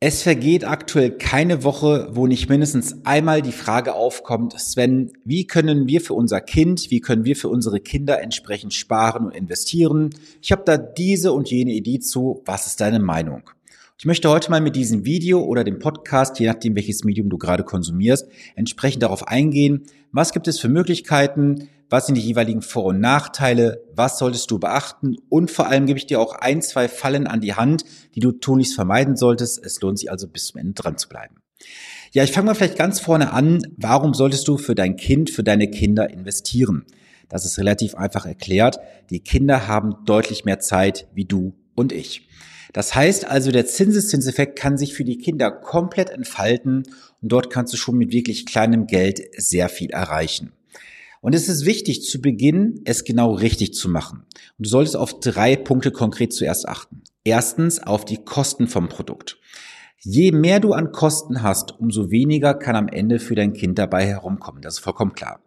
Es vergeht aktuell keine Woche, wo nicht mindestens einmal die Frage aufkommt, Sven, wie können wir für unser Kind, wie können wir für unsere Kinder entsprechend sparen und investieren? Ich habe da diese und jene Idee zu. Was ist deine Meinung? Ich möchte heute mal mit diesem Video oder dem Podcast, je nachdem welches Medium du gerade konsumierst, entsprechend darauf eingehen, was gibt es für Möglichkeiten, was sind die jeweiligen Vor- und Nachteile, was solltest du beachten und vor allem gebe ich dir auch ein, zwei Fallen an die Hand, die du tunlichst vermeiden solltest. Es lohnt sich also bis zum Ende dran zu bleiben. Ja, ich fange mal vielleicht ganz vorne an. Warum solltest du für dein Kind, für deine Kinder investieren? Das ist relativ einfach erklärt. Die Kinder haben deutlich mehr Zeit wie du und ich. Das heißt also, der Zinseszinseffekt kann sich für die Kinder komplett entfalten und dort kannst du schon mit wirklich kleinem Geld sehr viel erreichen. Und es ist wichtig, zu Beginn es genau richtig zu machen. Und du solltest auf drei Punkte konkret zuerst achten. Erstens auf die Kosten vom Produkt. Je mehr du an Kosten hast, umso weniger kann am Ende für dein Kind dabei herumkommen. Das ist vollkommen klar.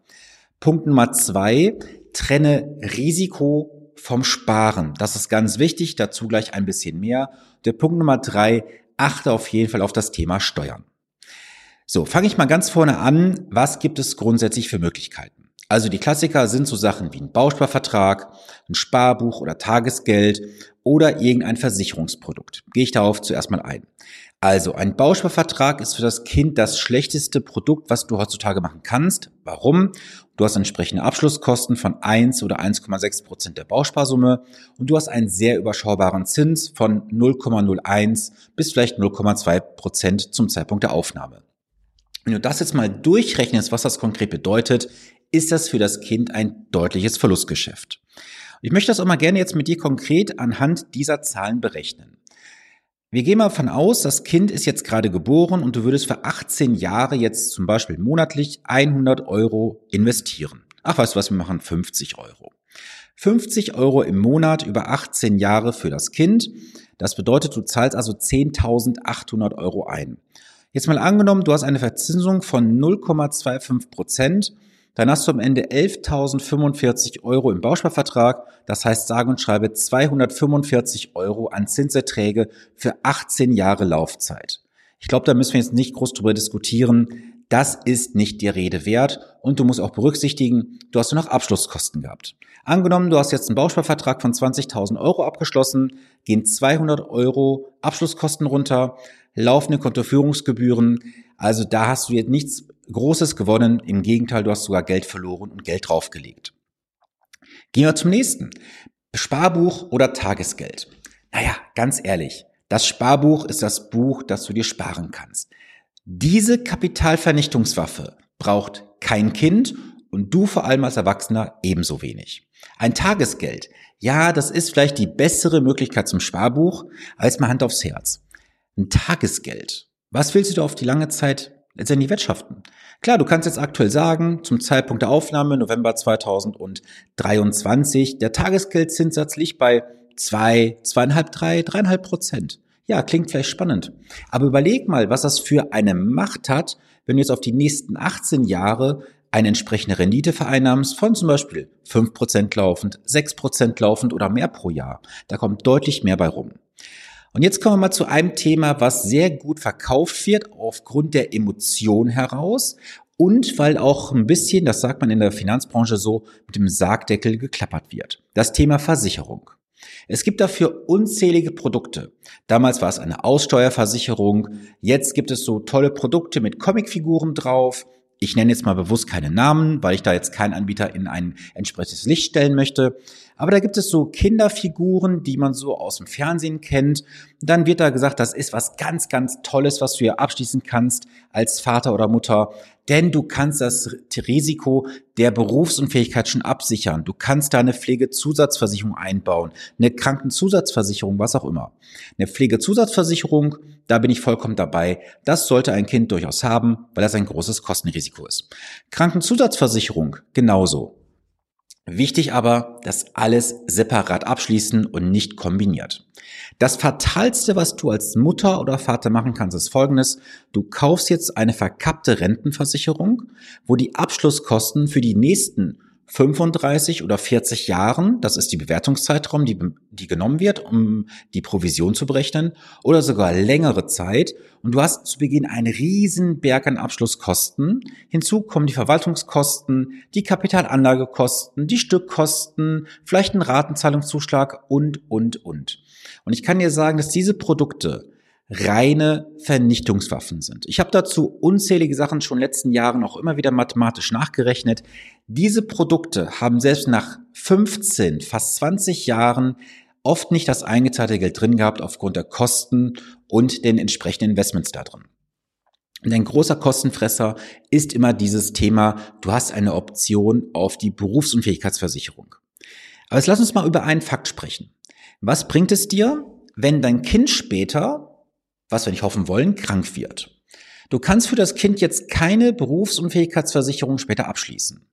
Punkt Nummer zwei, trenne Risiko vom Sparen. Das ist ganz wichtig, dazu gleich ein bisschen mehr. Der Punkt Nummer drei, achte auf jeden Fall auf das Thema Steuern. So, fange ich mal ganz vorne an. Was gibt es grundsätzlich für Möglichkeiten? Also die Klassiker sind so Sachen wie ein Bausparvertrag, ein Sparbuch oder Tagesgeld oder irgendein Versicherungsprodukt. Gehe ich darauf zuerst mal ein. Also ein Bausparvertrag ist für das Kind das schlechteste Produkt, was du heutzutage machen kannst. Warum? Du hast entsprechende Abschlusskosten von 1 oder 1,6 Prozent der Bausparsumme und du hast einen sehr überschaubaren Zins von 0,01 bis vielleicht 0,2 Prozent zum Zeitpunkt der Aufnahme. Wenn du das jetzt mal durchrechnest, was das konkret bedeutet, ist das für das Kind ein deutliches Verlustgeschäft. Ich möchte das auch mal gerne jetzt mit dir konkret anhand dieser Zahlen berechnen. Wir gehen mal davon aus, das Kind ist jetzt gerade geboren und du würdest für 18 Jahre jetzt zum Beispiel monatlich 100 Euro investieren. Ach, weißt du was, wir machen 50 Euro. 50 Euro im Monat über 18 Jahre für das Kind. Das bedeutet, du zahlst also 10.800 Euro ein. Jetzt mal angenommen, du hast eine Verzinsung von 0,25 Prozent dann hast du am Ende 11.045 Euro im Bausparvertrag. Das heißt, sage und schreibe 245 Euro an Zinserträge für 18 Jahre Laufzeit. Ich glaube, da müssen wir jetzt nicht groß drüber diskutieren. Das ist nicht die Rede wert. Und du musst auch berücksichtigen, du hast nur noch Abschlusskosten gehabt. Angenommen, du hast jetzt einen Bausparvertrag von 20.000 Euro abgeschlossen, gehen 200 Euro Abschlusskosten runter, laufende Kontoführungsgebühren. Also da hast du jetzt nichts Großes gewonnen. Im Gegenteil, du hast sogar Geld verloren und Geld draufgelegt. Gehen wir zum nächsten. Sparbuch oder Tagesgeld. Naja, ganz ehrlich, das Sparbuch ist das Buch, das du dir sparen kannst. Diese Kapitalvernichtungswaffe braucht kein Kind und du vor allem als Erwachsener ebenso wenig. Ein Tagesgeld, ja, das ist vielleicht die bessere Möglichkeit zum Sparbuch, als mal Hand aufs Herz. Ein Tagesgeld. Was willst du da auf die lange Zeit letztendlich wirtschaften. Klar, du kannst jetzt aktuell sagen, zum Zeitpunkt der Aufnahme, November 2023, der Tagesgeldzinssatz liegt bei zwei, zweieinhalb, drei, dreieinhalb Prozent. Ja, klingt vielleicht spannend. Aber überleg mal, was das für eine Macht hat, wenn du jetzt auf die nächsten 18 Jahre eine entsprechende Rendite vereinnahmst von zum Beispiel 5% laufend, 6% laufend oder mehr pro Jahr. Da kommt deutlich mehr bei rum. Und jetzt kommen wir mal zu einem Thema, was sehr gut verkauft wird aufgrund der Emotion heraus und weil auch ein bisschen, das sagt man in der Finanzbranche so, mit dem Sargdeckel geklappert wird. Das Thema Versicherung. Es gibt dafür unzählige Produkte. Damals war es eine Aussteuerversicherung. Jetzt gibt es so tolle Produkte mit Comicfiguren drauf. Ich nenne jetzt mal bewusst keine Namen, weil ich da jetzt keinen Anbieter in ein entsprechendes Licht stellen möchte. Aber da gibt es so Kinderfiguren, die man so aus dem Fernsehen kennt. Dann wird da gesagt, das ist was ganz, ganz Tolles, was du hier abschließen kannst als Vater oder Mutter. Denn du kannst das Risiko der Berufsunfähigkeit schon absichern. Du kannst da eine Pflegezusatzversicherung einbauen, eine Krankenzusatzversicherung, was auch immer. Eine Pflegezusatzversicherung, da bin ich vollkommen dabei. Das sollte ein Kind durchaus haben, weil das ein großes Kostenrisiko ist. Krankenzusatzversicherung genauso. Wichtig aber, das alles separat abschließen und nicht kombiniert. Das Fatalste, was du als Mutter oder Vater machen kannst, ist folgendes. Du kaufst jetzt eine verkappte Rentenversicherung, wo die Abschlusskosten für die nächsten 35 oder 40 Jahren, das ist die Bewertungszeitraum, die, die genommen wird, um die Provision zu berechnen, oder sogar längere Zeit. Und du hast zu Beginn einen riesen Berg an Abschlusskosten. Hinzu kommen die Verwaltungskosten, die Kapitalanlagekosten, die Stückkosten, vielleicht ein Ratenzahlungszuschlag und, und, und. Und ich kann dir sagen, dass diese Produkte reine Vernichtungswaffen sind. Ich habe dazu unzählige Sachen schon in den letzten Jahren auch immer wieder mathematisch nachgerechnet. Diese Produkte haben selbst nach 15, fast 20 Jahren oft nicht das eingezahlte Geld drin gehabt aufgrund der Kosten und den entsprechenden Investments da drin. Und ein großer Kostenfresser ist immer dieses Thema, du hast eine Option auf die Berufsunfähigkeitsversicherung. Aber jetzt lass uns mal über einen Fakt sprechen. Was bringt es dir, wenn dein Kind später was wir nicht hoffen wollen, krank wird. Du kannst für das Kind jetzt keine Berufsunfähigkeitsversicherung später abschließen.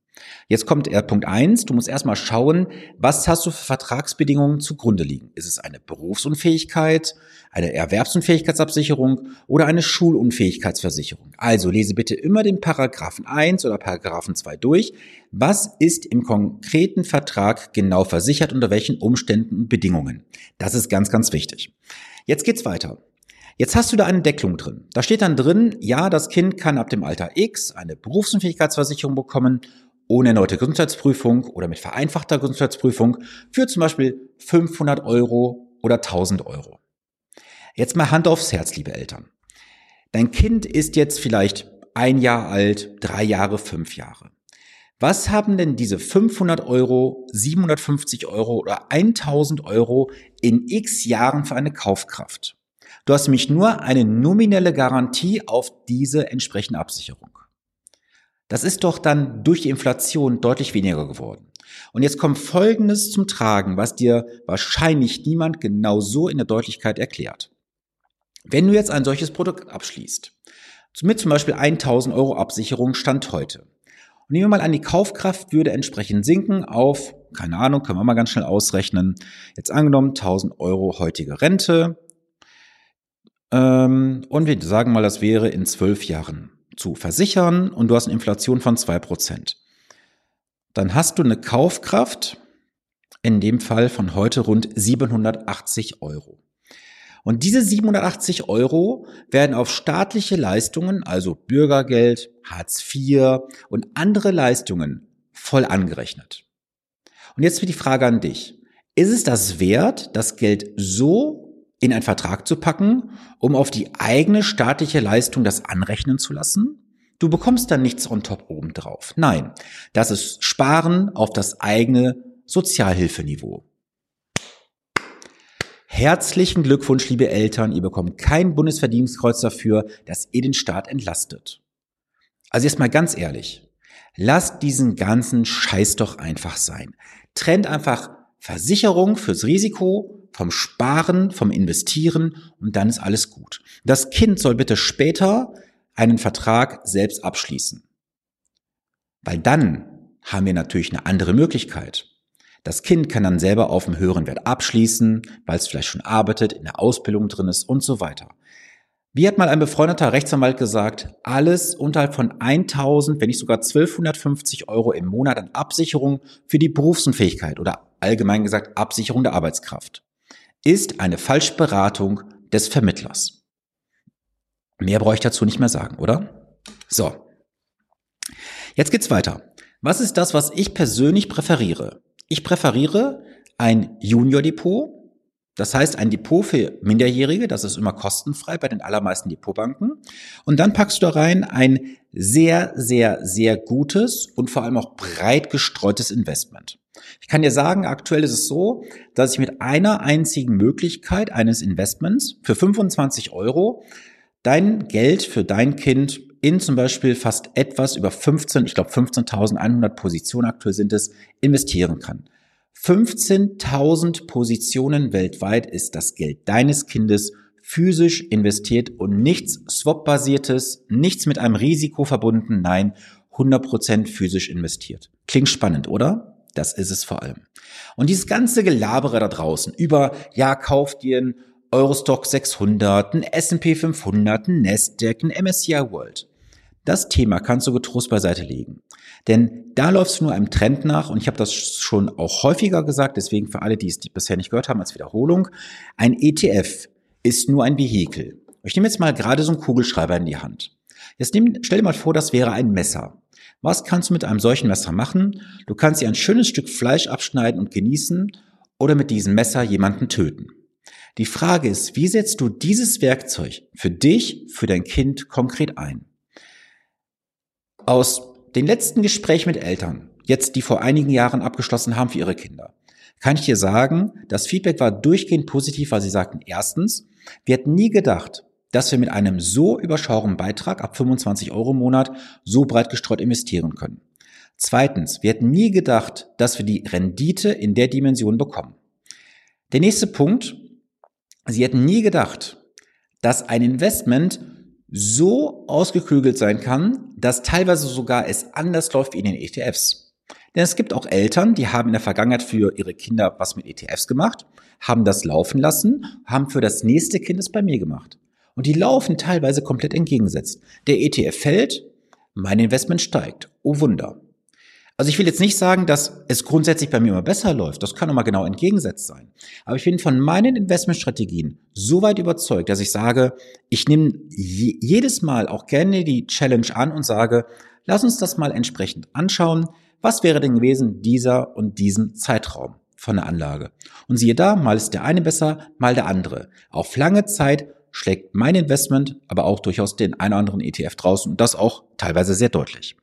Jetzt kommt Punkt eins. Du musst erstmal schauen, was hast du für Vertragsbedingungen zugrunde liegen. Ist es eine Berufsunfähigkeit, eine Erwerbsunfähigkeitsabsicherung oder eine Schulunfähigkeitsversicherung? Also lese bitte immer den Paragraphen eins oder Paragraphen zwei durch. Was ist im konkreten Vertrag genau versichert, unter welchen Umständen und Bedingungen? Das ist ganz, ganz wichtig. Jetzt geht's weiter. Jetzt hast du da eine Decklung drin. Da steht dann drin, ja, das Kind kann ab dem Alter X eine Berufsunfähigkeitsversicherung bekommen, ohne erneute Gesundheitsprüfung oder mit vereinfachter Gesundheitsprüfung für zum Beispiel 500 Euro oder 1000 Euro. Jetzt mal Hand aufs Herz, liebe Eltern. Dein Kind ist jetzt vielleicht ein Jahr alt, drei Jahre, fünf Jahre. Was haben denn diese 500 Euro, 750 Euro oder 1000 Euro in x Jahren für eine Kaufkraft? Du hast nämlich nur eine nominelle Garantie auf diese entsprechende Absicherung. Das ist doch dann durch die Inflation deutlich weniger geworden. Und jetzt kommt Folgendes zum Tragen, was dir wahrscheinlich niemand genau so in der Deutlichkeit erklärt. Wenn du jetzt ein solches Produkt abschließt, mit zum Beispiel 1000 Euro Absicherung Stand heute, und nehmen wir mal an, die Kaufkraft würde entsprechend sinken auf, keine Ahnung, können wir mal ganz schnell ausrechnen, jetzt angenommen 1000 Euro heutige Rente, ähm, und wir sagen mal, das wäre in zwölf Jahren zu versichern und du hast eine Inflation von zwei Prozent. Dann hast du eine Kaufkraft, in dem Fall von heute rund 780 Euro. Und diese 780 Euro werden auf staatliche Leistungen, also Bürgergeld, Hartz IV und andere Leistungen voll angerechnet. Und jetzt wird die Frage an dich. Ist es das wert, das Geld so in einen Vertrag zu packen, um auf die eigene staatliche Leistung das anrechnen zu lassen? Du bekommst dann nichts on top oben drauf. Nein, das ist Sparen auf das eigene Sozialhilfeniveau. Herzlichen Glückwunsch, liebe Eltern. Ihr bekommt kein Bundesverdienstkreuz dafür, dass ihr den Staat entlastet. Also jetzt mal ganz ehrlich. Lasst diesen ganzen Scheiß doch einfach sein. Trennt einfach Versicherung fürs Risiko vom Sparen, vom Investieren und dann ist alles gut. Das Kind soll bitte später einen Vertrag selbst abschließen. Weil dann haben wir natürlich eine andere Möglichkeit. Das Kind kann dann selber auf dem höheren Wert abschließen, weil es vielleicht schon arbeitet, in der Ausbildung drin ist und so weiter. Wie hat mal ein befreundeter Rechtsanwalt gesagt, alles unterhalb von 1000, wenn nicht sogar 1250 Euro im Monat an Absicherung für die Berufsunfähigkeit oder allgemein gesagt Absicherung der Arbeitskraft ist eine Falschberatung des Vermittlers. Mehr brauche ich dazu nicht mehr sagen, oder? So. Jetzt geht's weiter. Was ist das, was ich persönlich präferiere? Ich präferiere ein Junior Depot. Das heißt, ein Depot für Minderjährige, das ist immer kostenfrei bei den allermeisten Depotbanken. Und dann packst du da rein ein sehr, sehr, sehr gutes und vor allem auch breit gestreutes Investment. Ich kann dir sagen, aktuell ist es so, dass ich mit einer einzigen Möglichkeit eines Investments für 25 Euro dein Geld für dein Kind in zum Beispiel fast etwas über 15, ich glaube 15.100 Positionen aktuell sind es, investieren kann. 15.000 Positionen weltweit ist das Geld deines Kindes physisch investiert und nichts Swap-basiertes, nichts mit einem Risiko verbunden, nein, 100% physisch investiert. Klingt spannend, oder? Das ist es vor allem. Und dieses ganze Gelabere da draußen über, ja, kauft dir ein Eurostock 600, ein S&P 500, ein Nasdaq, ein MSCI World. Das Thema kannst du getrost beiseite legen. Denn da läufst du nur einem Trend nach und ich habe das schon auch häufiger gesagt, deswegen für alle, die es bisher nicht gehört haben als Wiederholung, ein ETF ist nur ein Vehikel. Ich nehme jetzt mal gerade so einen Kugelschreiber in die Hand. Jetzt nehm, stell dir mal vor, das wäre ein Messer. Was kannst du mit einem solchen Messer machen? Du kannst dir ein schönes Stück Fleisch abschneiden und genießen oder mit diesem Messer jemanden töten. Die Frage ist, wie setzt du dieses Werkzeug für dich, für dein Kind konkret ein? Aus den letzten Gesprächen mit Eltern, jetzt die vor einigen Jahren abgeschlossen haben für ihre Kinder, kann ich dir sagen, das Feedback war durchgehend positiv, weil sie sagten, erstens, wir hätten nie gedacht, dass wir mit einem so überschaubaren Beitrag ab 25 Euro im Monat so breit gestreut investieren können. Zweitens, wir hätten nie gedacht, dass wir die Rendite in der Dimension bekommen. Der nächste Punkt, Sie hätten nie gedacht, dass ein Investment so ausgeklügelt sein kann, dass teilweise sogar es anders läuft wie in den ETFs. Denn es gibt auch Eltern, die haben in der Vergangenheit für ihre Kinder was mit ETFs gemacht, haben das laufen lassen, haben für das nächste Kind es bei mir gemacht. Und die laufen teilweise komplett entgegengesetzt. Der ETF fällt, mein Investment steigt. Oh Wunder. Also ich will jetzt nicht sagen, dass es grundsätzlich bei mir immer besser läuft. Das kann mal genau entgegensetzt sein. Aber ich bin von meinen Investmentstrategien so weit überzeugt, dass ich sage, ich nehme jedes Mal auch gerne die Challenge an und sage, lass uns das mal entsprechend anschauen. Was wäre denn gewesen dieser und diesen Zeitraum von der Anlage? Und siehe da, mal ist der eine besser, mal der andere. Auf lange Zeit schlägt mein Investment aber auch durchaus den einen oder anderen ETF draußen und das auch teilweise sehr deutlich.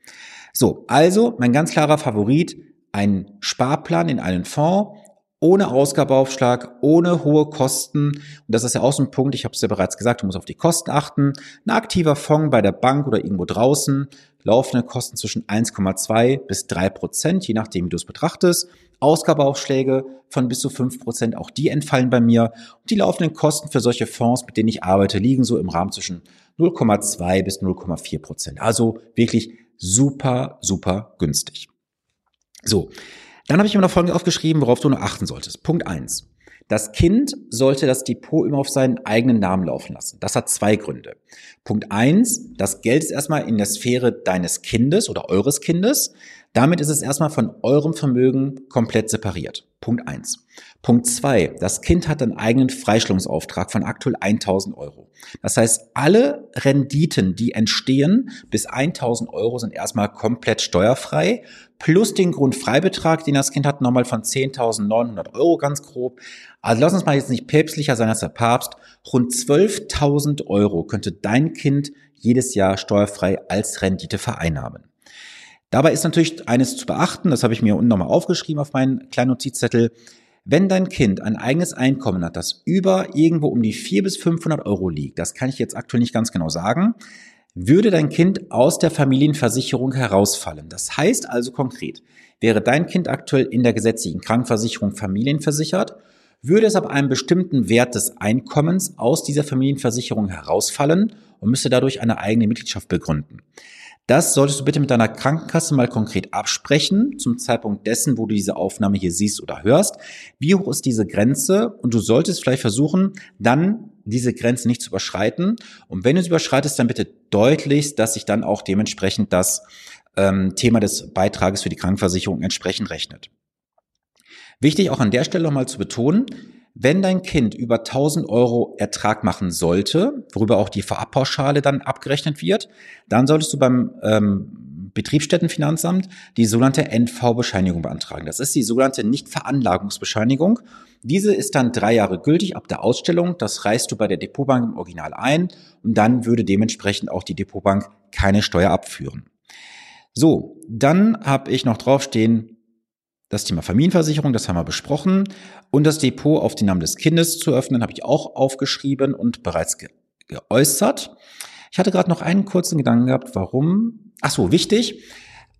So, also mein ganz klarer Favorit, ein Sparplan in einen Fonds ohne Ausgabeaufschlag, ohne hohe Kosten. Und das ist ja auch so ein Punkt, ich habe es ja bereits gesagt, du musst auf die Kosten achten. Ein aktiver Fonds bei der Bank oder irgendwo draußen, laufende Kosten zwischen 1,2 bis 3 Prozent, je nachdem, wie du es betrachtest. Ausgabeaufschläge von bis zu 5 Prozent, auch die entfallen bei mir. Und die laufenden Kosten für solche Fonds, mit denen ich arbeite, liegen so im Rahmen zwischen 0,2 bis 0,4 Prozent. Also wirklich super, super günstig. So, dann habe ich mir noch Folgendes aufgeschrieben, worauf du nur achten solltest. Punkt eins: Das Kind sollte das Depot immer auf seinen eigenen Namen laufen lassen. Das hat zwei Gründe. Punkt eins: Das Geld ist erstmal in der Sphäre deines Kindes oder eures Kindes. Damit ist es erstmal von eurem Vermögen komplett separiert. Punkt eins. Punkt zwei: Das Kind hat einen eigenen Freistellungsauftrag von aktuell 1000 Euro. Das heißt, alle Renditen, die entstehen bis 1000 Euro, sind erstmal komplett steuerfrei. Plus den Grundfreibetrag, den das Kind hat, nochmal von 10.900 Euro ganz grob. Also lass uns mal jetzt nicht päpstlicher sein als der Papst. Rund 12.000 Euro könnte dein Kind jedes Jahr steuerfrei als Rendite vereinnahmen. Dabei ist natürlich eines zu beachten, das habe ich mir unten nochmal aufgeschrieben auf meinen kleinen Notizzettel. Wenn dein Kind ein eigenes Einkommen hat, das über irgendwo um die 400 bis 500 Euro liegt, das kann ich jetzt aktuell nicht ganz genau sagen, würde dein Kind aus der Familienversicherung herausfallen. Das heißt also konkret, wäre dein Kind aktuell in der gesetzlichen Krankenversicherung familienversichert, würde es ab einem bestimmten Wert des Einkommens aus dieser Familienversicherung herausfallen und müsste dadurch eine eigene Mitgliedschaft begründen. Das solltest du bitte mit deiner Krankenkasse mal konkret absprechen, zum Zeitpunkt dessen, wo du diese Aufnahme hier siehst oder hörst. Wie hoch ist diese Grenze? Und du solltest vielleicht versuchen, dann diese Grenze nicht zu überschreiten. Und wenn du sie überschreitest, dann bitte deutlichst, dass sich dann auch dementsprechend das ähm, Thema des Beitrages für die Krankenversicherung entsprechend rechnet. Wichtig auch an der Stelle nochmal zu betonen, wenn dein Kind über 1000 Euro Ertrag machen sollte, worüber auch die Vorabpauschale dann abgerechnet wird, dann solltest du beim ähm, Betriebsstättenfinanzamt die sogenannte NV-Bescheinigung beantragen. Das ist die sogenannte Nichtveranlagungsbescheinigung. Diese ist dann drei Jahre gültig ab der Ausstellung. Das reißt du bei der Depotbank im Original ein und dann würde dementsprechend auch die Depotbank keine Steuer abführen. So, dann habe ich noch draufstehen, das Thema Familienversicherung, das haben wir besprochen. Und das Depot auf den Namen des Kindes zu öffnen, habe ich auch aufgeschrieben und bereits ge geäußert. Ich hatte gerade noch einen kurzen Gedanken gehabt, warum. Ach so, wichtig.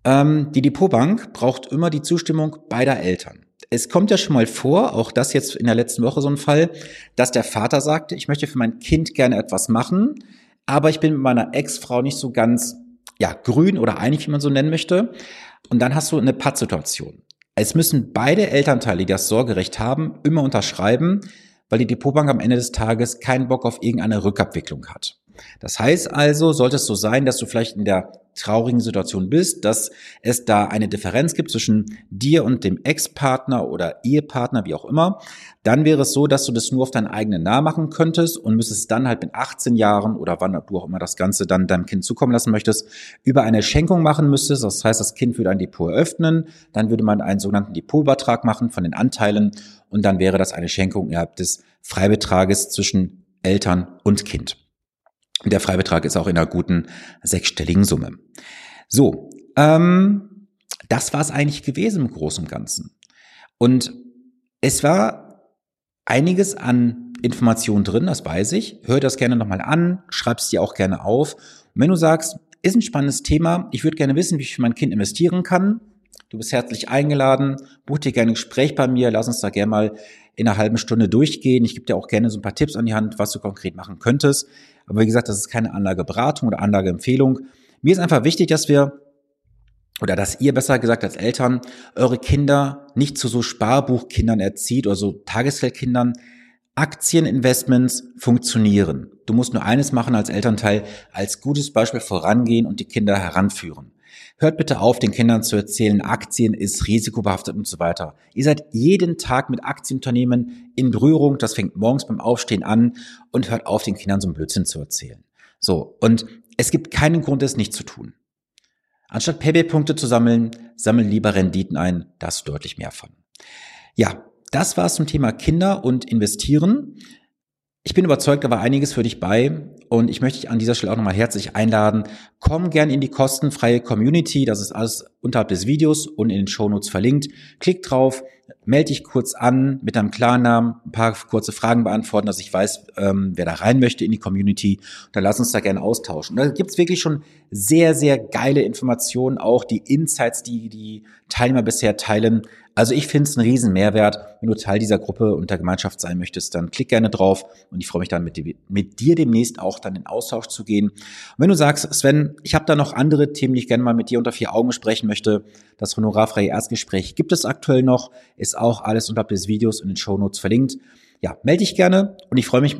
Ähm, die Depotbank braucht immer die Zustimmung beider Eltern. Es kommt ja schon mal vor, auch das jetzt in der letzten Woche so ein Fall, dass der Vater sagte, ich möchte für mein Kind gerne etwas machen, aber ich bin mit meiner Ex-Frau nicht so ganz ja, grün oder einig, wie man so nennen möchte. Und dann hast du eine Pattsituation. Es müssen beide Elternteile, die das Sorgerecht haben, immer unterschreiben, weil die Depotbank am Ende des Tages keinen Bock auf irgendeine Rückabwicklung hat. Das heißt also, sollte es so sein, dass du vielleicht in der traurigen Situation bist, dass es da eine Differenz gibt zwischen dir und dem Ex-Partner oder Ehepartner, wie auch immer, dann wäre es so, dass du das nur auf deinen eigenen Namen machen könntest und müsstest dann halt mit 18 Jahren oder wann du auch immer das Ganze dann deinem Kind zukommen lassen möchtest, über eine Schenkung machen müsstest. Das heißt, das Kind würde ein Depot eröffnen, dann würde man einen sogenannten Depotübertrag machen von den Anteilen und dann wäre das eine Schenkung innerhalb des Freibetrages zwischen Eltern und Kind. Der Freibetrag ist auch in einer guten sechsstelligen Summe. So, ähm, das war es eigentlich gewesen im Großen und Ganzen. Und es war einiges an Informationen drin, das weiß ich. Hör das gerne nochmal an, schreib es dir auch gerne auf. Und wenn du sagst, ist ein spannendes Thema, ich würde gerne wissen, wie ich für mein Kind investieren kann, du bist herzlich eingeladen, buch dir gerne ein Gespräch bei mir, lass uns da gerne mal in einer halben Stunde durchgehen. Ich gebe dir auch gerne so ein paar Tipps an die Hand, was du konkret machen könntest. Aber wie gesagt, das ist keine Anlageberatung oder Anlageempfehlung. Mir ist einfach wichtig, dass wir oder dass ihr besser gesagt als Eltern eure Kinder nicht zu so Sparbuchkindern erzieht oder so Tagesgeldkindern. Aktieninvestments funktionieren. Du musst nur eines machen als Elternteil, als gutes Beispiel vorangehen und die Kinder heranführen. Hört bitte auf, den Kindern zu erzählen, Aktien ist risikobehaftet und so weiter. Ihr seid jeden Tag mit Aktienunternehmen in Berührung. Das fängt morgens beim Aufstehen an und hört auf, den Kindern so einen Blödsinn zu erzählen. So. Und es gibt keinen Grund, es nicht zu tun. Anstatt Payback-Punkte zu sammeln, sammeln lieber Renditen ein. Da hast du deutlich mehr von. Ja, das war's zum Thema Kinder und Investieren. Ich bin überzeugt, da war einiges für dich bei und ich möchte dich an dieser Stelle auch nochmal herzlich einladen. Komm gern in die kostenfreie Community, das ist alles unterhalb des Videos und in den Shownotes verlinkt. Klick drauf, melde dich kurz an mit deinem Klarnamen, ein paar kurze Fragen beantworten, dass ich weiß, ähm, wer da rein möchte in die Community. Dann lass uns da gerne austauschen. da gibt's wirklich schon sehr, sehr geile Informationen, auch die Insights, die die Teilnehmer bisher teilen. Also ich finde es einen riesen Mehrwert. Wenn du Teil dieser Gruppe und der Gemeinschaft sein möchtest, dann klick gerne drauf und ich freue mich dann mit dir, mit dir demnächst auch dann in Austausch zu gehen. Und wenn du sagst, Sven, ich habe da noch andere Themen, die ich gerne mal mit dir unter vier Augen sprechen möchte, das honorarfreie Erstgespräch gibt es aktuell noch, ist auch alles unterhalb des Videos in den Show Notes verlinkt. Ja, melde dich gerne und ich freue mich,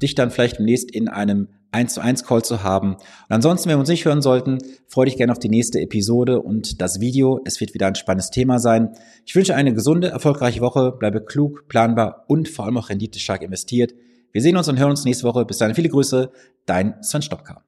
dich dann vielleicht demnächst in einem 1 zu 1 Call zu haben. Und ansonsten, wenn wir uns nicht hören sollten, freue dich gerne auf die nächste Episode und das Video. Es wird wieder ein spannendes Thema sein. Ich wünsche eine gesunde, erfolgreiche Woche. Bleibe klug, planbar und vor allem auch renditestark investiert. Wir sehen uns und hören uns nächste Woche. Bis dahin viele Grüße. Dein Sven Stopka.